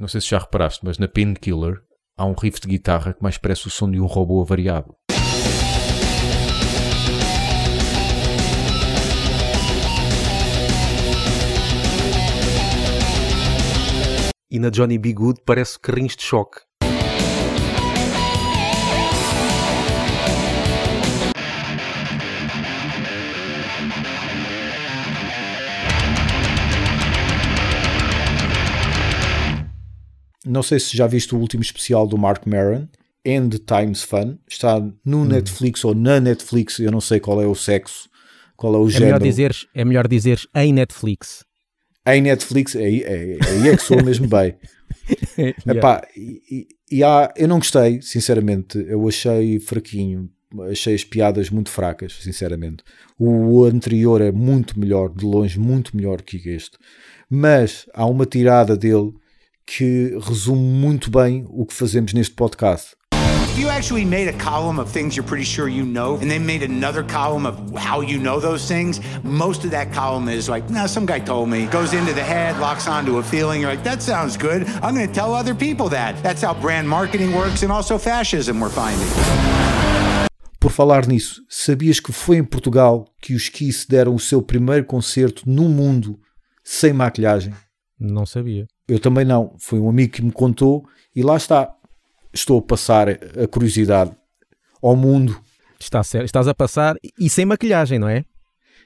Não sei se já reparaste, mas na Painkiller há um riff de guitarra que mais parece o som de um robô avariado. E na Johnny B. Good parece carrinhos de choque. Não sei se já viste o último especial do Mark Maron, End Times Fun. Está no Netflix ou na Netflix, eu não sei qual é o sexo, qual é o É género. melhor, dizeres, é melhor dizeres em Netflix. Em Netflix, aí, aí, aí é que sou mesmo bem. Epá, e, e- e há, eu não gostei, sinceramente. Eu achei fraquinho. Achei as piadas muito fracas, sinceramente. O anterior é muito melhor, de longe, muito melhor que este. Mas há uma tirada dele que resume muito bem o que fazemos neste podcast. You actually made a column of things you're pretty sure you know, and then made another column of how you know those things, most of that column is like, no, some guy told me. Goes into the head, locks onto a feeling. You're like, that sounds good. I'm going to tell other people that. That's how brand marketing works, and also fascism, we're finding. Por falar nisso, sabias que foi em Portugal que os Kiss deram o seu primeiro concerto no mundo sem maquilhagem? Não sabia. Eu também não. Foi um amigo que me contou e lá está. Estou a passar a curiosidade ao mundo Está certo. Estás a passar e sem maquilhagem, não é?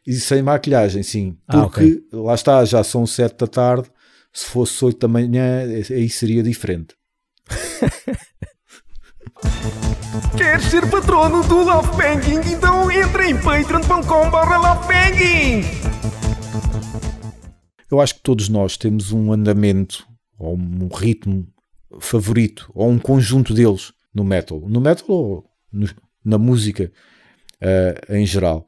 e sem maquilhagem, sim. Ah, Porque lá está, já são sete da tarde. Se fosse oito da manhã, aí seria diferente. Queres ser patrono do Love Banking? Então entra em patreon.com.br. Eu acho que todos nós temos um andamento ou um ritmo favorito ou um conjunto deles no metal. No metal ou no- na música eh, em geral.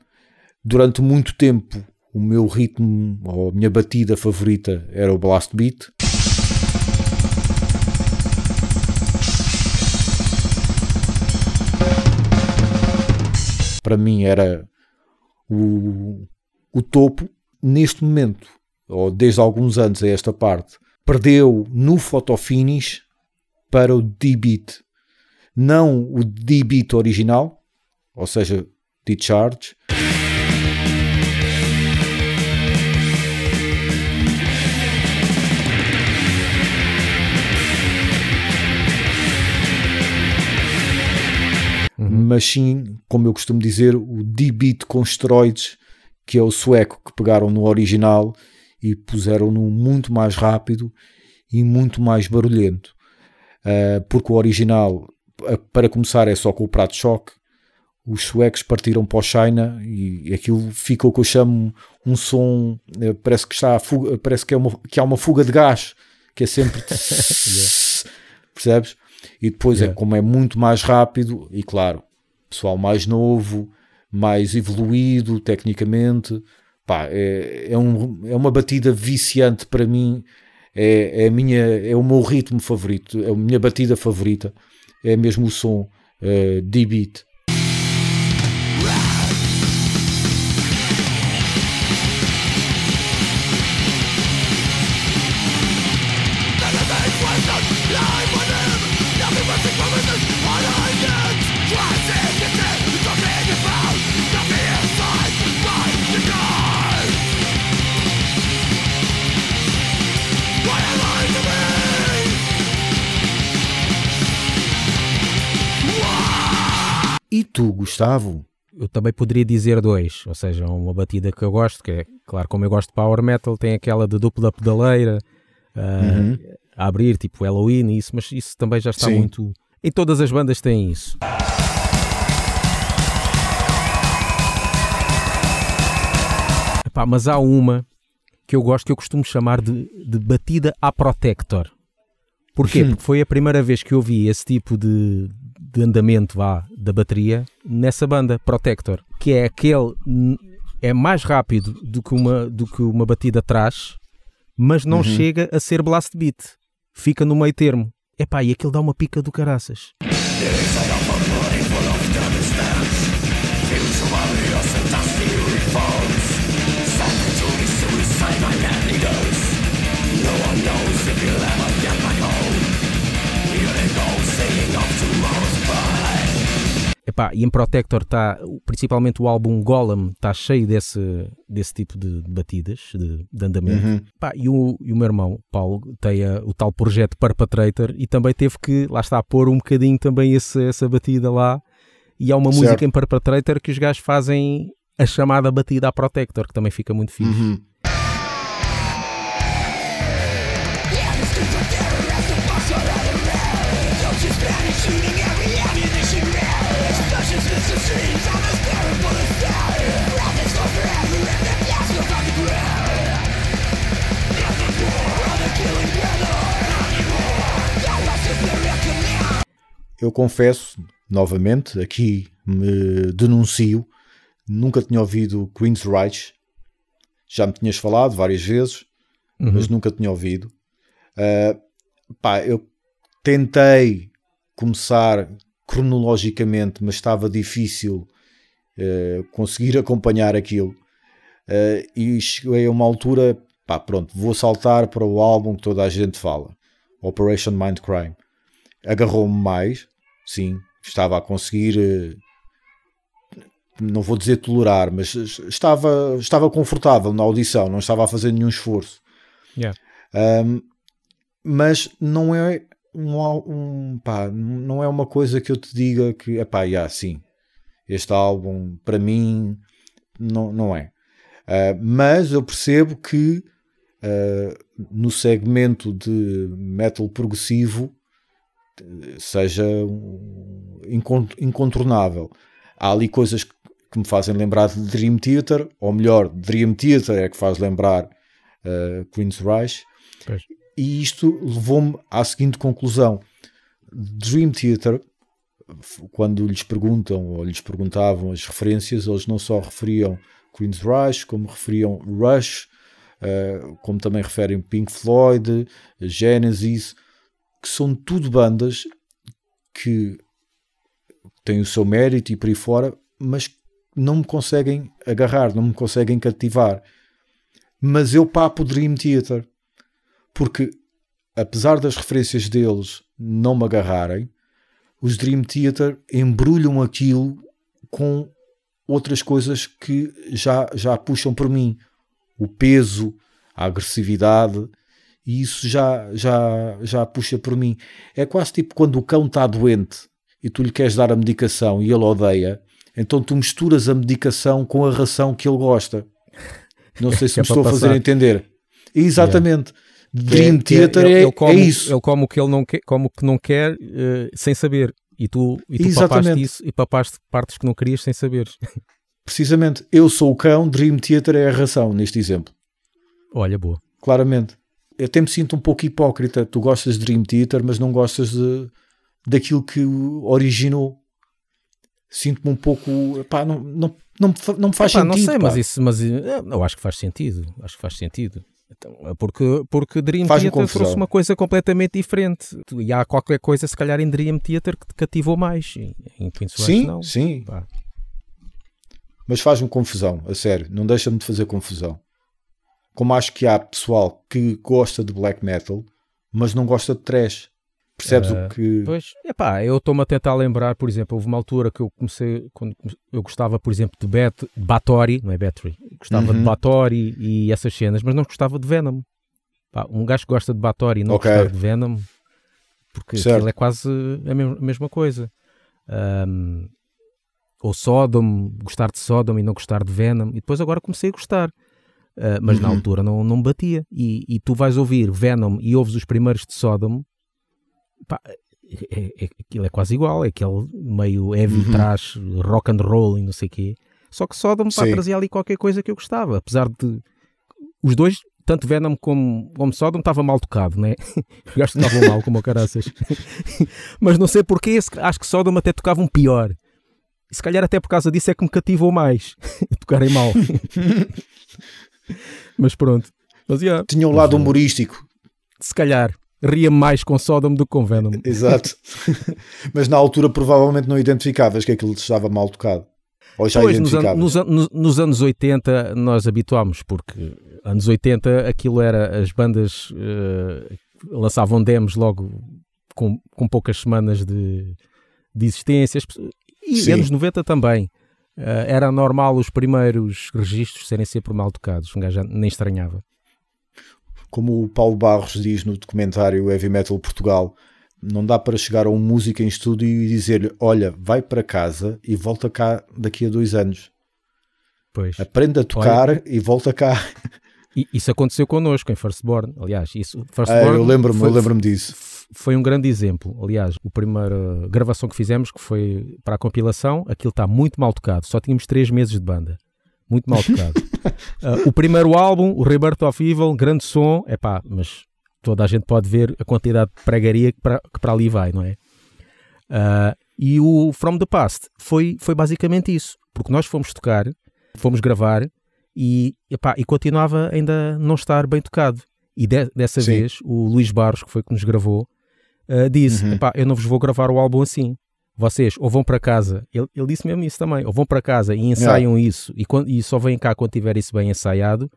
Durante muito tempo, o meu ritmo ou a minha batida favorita era o blast beat. Para mim era o, o topo. Neste momento, ou desde alguns anos a esta parte, perdeu no fotofinish para o D-Beat. Não o D-Beat original, ou seja, D-Charge. Mas sim, como eu costumo dizer, o D-Beat com esteroides, que é o sueco que pegaram no original e puseram-no muito mais rápido e muito mais barulhento. Uh, porque o original, para começar, é só com o prato de choque. Os suecos partiram para o China e aquilo fica o que eu chamo um som, uh, parece que, está a fuga, parece que, é uma, que há uma fuga de gás, que é sempre percebes? E depois é como é muito mais rápido e claro, pessoal mais novo, mais evoluído tecnicamente, pá, é, é, um, é uma batida viciante para mim, é, é, minha, é o meu ritmo favorito, é a minha batida favorita, é mesmo o som uh, D-Beat. Tu, Gustavo? Eu também poderia dizer dois, ou seja, uma batida que eu gosto, que é, claro, como eu gosto de power metal, tem aquela de dupla pedaleira, uh, a abrir, tipo Halloween e isso, mas isso também já está Sim. muito... Em todas as bandas têm isso. Epá, mas há uma que eu gosto, que eu costumo chamar de, de batida a protector. Porquê? Porque foi a primeira vez que eu vi esse tipo de, de andamento vá, da bateria nessa banda, Protector, que é aquele é mais rápido do que uma, do que uma batida atrás, mas não chega a ser blast beat. Fica no meio termo. Epá, e aquilo dá uma pica do caraças. Epá, e em Protector está, principalmente o álbum Golem, está cheio desse, desse tipo de batidas, de, de andamento. Uhum. Epá, e, o, e o meu irmão, Paulo, tem a- o tal projeto Perpetrator e também teve que, lá está, pôr um bocadinho também esse, essa batida lá. E há uma Certo. música em Perpetrator que os gajos fazem a chamada batida à Protector, que também fica muito fixe. Uhum. Eu confesso, novamente, aqui me denuncio, nunca tinha ouvido Queen's Reich. Já me tinhas falado várias vezes, Uhum. mas nunca tinha ouvido. Ah, pá, eu tentei começar cronologicamente, mas estava difícil eh, conseguir acompanhar aquilo. Ah, e cheguei a uma altura, pá, pronto, vou saltar para o álbum que toda a gente fala, Operation Mindcrime. Agarrou-me mais, sim, estava a conseguir, eh, não vou dizer tolerar, mas estava, estava confortável na audição, não estava a fazer nenhum esforço. Yeah. Um, mas não é um, um, pá, não é uma coisa que eu te diga que é pá, yeah, sim, este álbum para mim não, não é. Uh, mas eu percebo que uh, no segmento de metal progressivo seja incon- incontornável. Há ali coisas que, me fazem lembrar de Dream Theater, ou melhor, Dream Theater é que faz lembrar uh, Queen's. Pois. E isto levou-me à seguinte conclusão: Dream Theater, quando lhes perguntam ou lhes perguntavam as referências, eles não só referiam Queen's Rush, como referiam Rush, eh, como também referem Pink Floyd, Genesis, que são tudo bandas que têm o seu mérito e por aí fora, mas não me conseguem agarrar, não me conseguem cativar. Mas eu papo Dream Theater, porque apesar das referências deles não me agarrarem, os Dream Theater embrulham aquilo com outras coisas que já, já puxam por mim. O peso, a agressividade, e isso já, já, já puxa por mim. É quase tipo quando o cão está doente e tu lhe queres dar a medicação e ele odeia, então tu misturas a medicação com a ração que ele gosta. Não sei se é me estou a fazer entender. Exatamente. Dream Que é- Theater ele, é, ele come, é isso. Ele come o que ele não quer, come o que não quer eh, sem saber. E tu, e tu papaste Exatamente. isso e papaste partes que não querias sem saber. Precisamente, eu sou o cão, Dream Theater é a ração, neste exemplo. Olha, boa. Claramente. Eu até me sinto um pouco hipócrita. Tu gostas de Dream Theater, mas não gostas de, daquilo que originou. Sinto-me um pouco. Não, não, não, não me faz Epá, sentido. não sei, pá. mas isso, mas eh, eu acho que faz sentido. Acho que faz sentido. Então, é porque, porque Dream Faz-me Theater trouxe uma coisa completamente diferente. E há qualquer coisa, se calhar, em Dream Theater que te cativou mais. Em, Sim, não. sim. Pá. Mas faz-me confusão, a sério. Não deixa-me de fazer confusão. Como acho que há pessoal que gosta de black metal, mas não gosta de trash. Percebes o que. Pois, epá, eu estou-me a tentar lembrar, por exemplo, houve uma altura que eu comecei, quando eu gostava, por exemplo, de Bat, Bathory, não é Battery, gostava de Uhum. Bathory e essas cenas, mas não gostava de Venom. Pá, um gajo que gosta de Bathory e não Ok. gostar de Venom, porque Certo. aquilo é quase a mesma, a mesma coisa. Ahm, ou Sodom, gostar de Sodom e não gostar de Venom, e depois agora comecei a gostar. Ah, mas na Uhum. altura não, não batia. E, e tu vais ouvir Venom e ouves os primeiros de Sodom, pá, é, é- aquilo é quase igual, é aquele meio heavy Uhum. trash, rock and roll e não sei o quê. Só que Sodom pá, trazia ali qualquer coisa que eu gostava, apesar de os dois, tanto Venom como, como Sodom, estava mal tocado, né? Os gajos tocavam mal, como o caraças. Mas não sei porquê, acho que Sodom até tocavam pior. E se calhar até por causa disso é que me cativou mais, tocarem mal. Mas pronto. Mas yeah, Tinha um lado humorístico. se calhar ria mais com Sodom do que com Venom. Exato. mas na altura provavelmente não identificavas que aquilo estava mal tocado. Ou já Pois, nos, an- nos an- nos- nos anos 80 nós habituámos, porque anos 80 aquilo era, as bandas eh, lançavam demos logo com, com poucas semanas de, de existência. E e Sim. anos 90 também. Ah, era normal os primeiros registros serem sempre mal tocados. Um gajo nem estranhava. Como o Paulo Barros diz no documentário Heavy Metal Portugal, não dá para chegar a um músico em estúdio e dizer-lhe: Olha, vai para casa e volta cá daqui a dois anos. Pois. Aprenda a tocar e volta cá. E isso aconteceu connosco em Firstborn. Aliás, isso, Ah, Firstborn eu lembro-me, foi, eu lembro-me disso. Foi um grande exemplo. Aliás, a primeira gravação que fizemos, que foi para a compilação, aquilo está muito mal tocado. Só tínhamos três meses de banda. Muito mal tocado. Ah, o primeiro álbum, o Rebirth of Evil, grande som, é pá, mas toda a gente pode ver a quantidade de pregaria que para, que para ali vai, não é? Ah, e o From the Past foi, foi basicamente isso, porque nós fomos tocar, fomos gravar e, epá, e continuava ainda não estar bem tocado. E de- dessa Sim. vez, o Luís Barros, que foi que nos gravou, ah, disse: Uhum. "Epá, Eu não vos vou gravar o álbum assim. Vocês ou vão para casa, ele, ele disse mesmo isso também, ou vão para casa e ensaiam isso e, quan- e só vêm cá quando tiver isso bem ensaiado,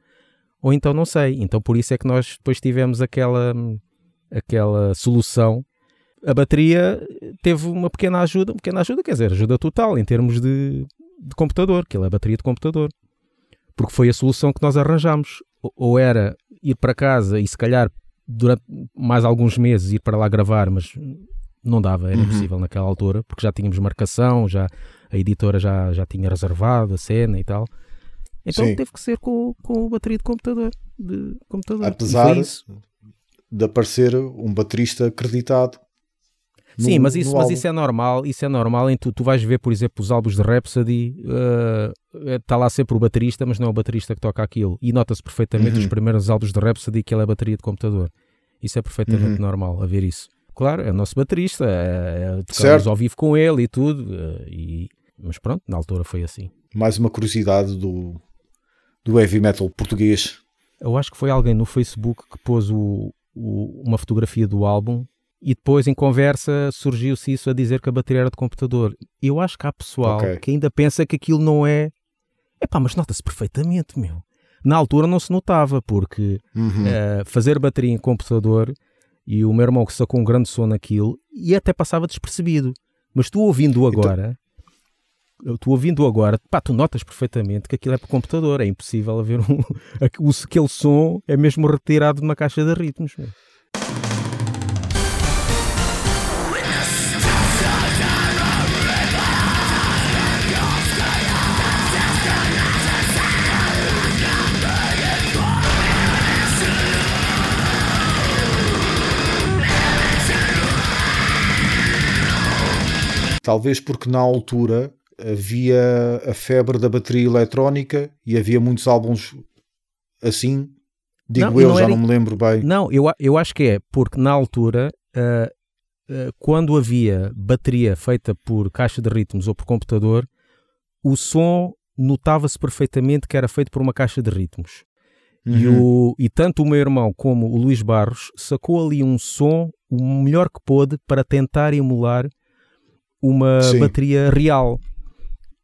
ou então não sei. Então por isso é que nós depois tivemos aquela, aquela solução. A bateria teve uma pequena ajuda, uma pequena ajuda, quer dizer, ajuda total em termos de, de computador, que ele é bateria de computador. Porque foi a solução que nós arranjamos. Ou- Ou era ir para casa e se calhar durante mais alguns meses ir para lá gravar, mas não dava, era Uhum. impossível naquela altura, porque já tínhamos marcação, já a editora já, já tinha reservado a cena e tal. Então Sim. teve que ser com, com a bateria de computador. De computador. Apesar de aparecer um baterista acreditado. No- Sim, mas isso, mas álbum. isso é normal, isso é normal em tu, tu vais ver, por exemplo, os álbuns de Rhapsody, está lá sempre o baterista, mas não é o baterista que toca aquilo. E nota-se perfeitamente Uhum. os primeiros álbuns de Rhapsody que ele é bateria de computador. Isso é perfeitamente Uhum. normal a ver isso. Claro, é o nosso baterista, é, é, ao vivo com ele e tudo, eh, e, mas pronto, na altura foi assim. Mais uma curiosidade do, do heavy metal português. Eu acho que foi alguém no Facebook que pôs o- o- uma fotografia do álbum e depois em conversa surgiu-se isso a dizer que a bateria era de computador. Eu acho que há pessoal Ok. que ainda pensa que aquilo não é. Epá, mas nota-se perfeitamente, meu. Na altura não se notava, porque Uhum. eh, fazer bateria em computador e o meu irmão que sacou um grande som naquilo e até passava despercebido. Mas tu ouvindo Então agora, tu ouvindo agora, pá, tu notas perfeitamente que aquilo é por computador. É impossível haver um. o- Aquele som é mesmo retirado de uma caixa de ritmos. meu. Talvez porque na altura havia a febre da bateria eletrónica e havia muitos álbuns assim. Digo Não, e eu, não já era- não me lembro bem. Não, eu, eu acho que é, porque na altura, ah, ah, quando havia bateria feita por caixa de ritmos ou por computador, o som notava-se perfeitamente que era feito por uma caixa de ritmos. E, Uhum. o, e tanto o meu irmão como o Luís Barros sacou ali um som o melhor que pôde para tentar emular uma Sim. bateria real.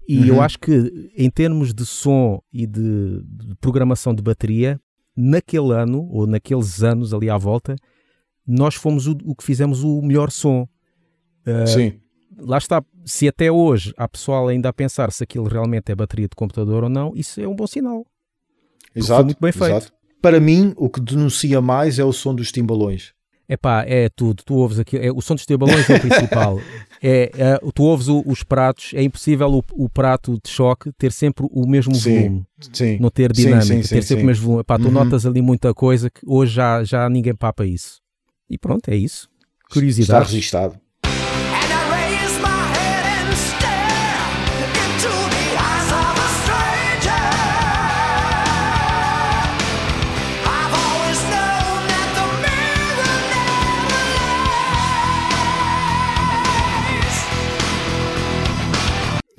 E Uhum. eu acho que em termos de som e de, de programação de bateria, naquele ano ou naqueles anos ali à volta, nós fomos o, o que fizemos o melhor som. Ah, Sim. lá está, se até hoje há pessoal ainda a pensar se aquilo realmente é bateria de computador ou não, isso é um bom sinal. Exato, muito bem feito. exato. Para mim, o que denuncia mais é o som dos timbalões. Epá, é tudo, tu ouves aquilo, é, o som dos timbalões é o principal. É, é, tu ouves o- os pratos, é impossível o, o prato de choque ter sempre o mesmo Sim, volume, Sim. não ter dinâmica, sim, ter sim, sempre sim. o mesmo volume. Epá, tu Uhum. notas ali muita coisa que hoje já, já ninguém papa isso. E pronto, é isso. Está Curiosidade. registado.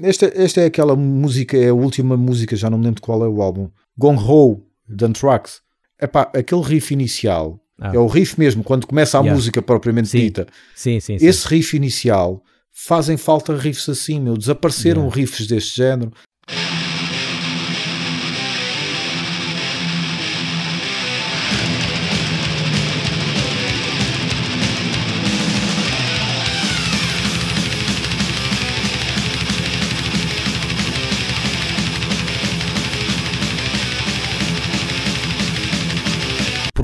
Esta, esta é aquela música, é a última música, já não me lembro de qual é o álbum. Gong Ho, de Anthrax. Epá, aquele riff inicial, Ah. é o riff mesmo, quando começa a Yeah. música propriamente Sim, dita. Sim, sim, sim. Esse riff inicial, fazem falta riffs assim, meu. Desapareceram Yeah. riffs deste género.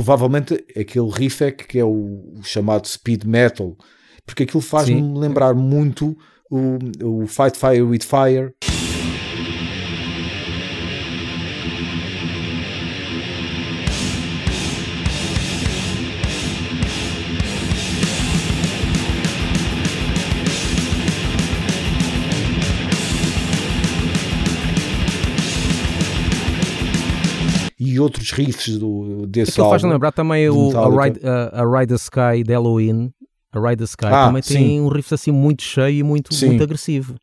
Provavelmente aquele riff é que é o, chamado speed metal, porque aquilo faz-me lembrar muito o, o Fight Fire with Fire. Outros riffs do, desse Aquilo faz álbum. lembrar também o, a. Ride, a, a Ride the Sky de Halloween. A Ride the Sky Ah, também tem sim. um riff assim muito cheio e muito, Sim. muito agressivo.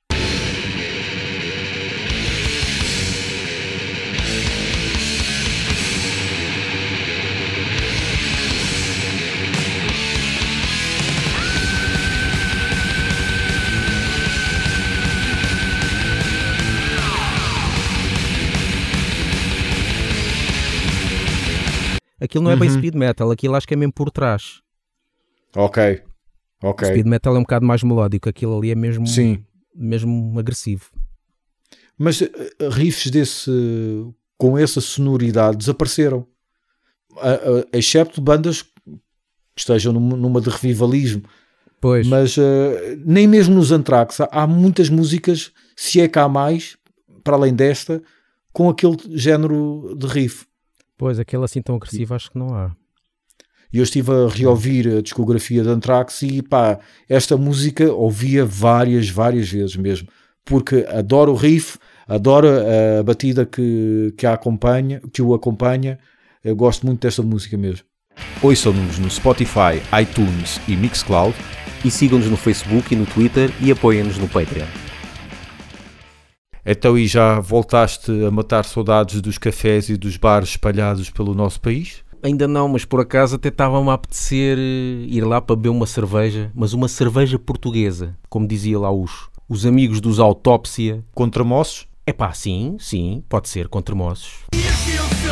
Aquilo não é bem Uhum. speed metal, aquilo acho que é mesmo por trás. Ok, ok. Speed metal é um bocado mais melódico, aquilo ali é mesmo, Sim. mesmo agressivo. Mas eh, riffs desse, com essa sonoridade desapareceram. A- a- excepto bandas que estejam numa, numa de revivalismo. Pois, Mas eh, nem mesmo nos Anthrax há, há muitas músicas, se é que há mais, para além desta, com aquele género de riff. Pois aquele assim tão agressivo acho que não há. E eu estive a reouvir a discografia de Anthrax e pá, esta música ouvia várias, várias vezes mesmo. Porque adoro o riff, adoro a batida que, que, a acompanha, que o acompanha. Eu gosto muito desta música mesmo. Ouçam-nos no Spotify, iTunes e Mixcloud. E sigam-nos no Facebook e no Twitter e apoiem-nos no Patreon. Então, e já voltaste a matar saudades dos cafés e dos bares espalhados pelo nosso país? Ainda não, mas por acaso até estava-me a apetecer eh, ir lá para beber uma cerveja, mas uma cerveja portuguesa, como dizia lá os, os amigos dos Autópsia. Contra moços? É pá, sim, sim, pode ser. You feel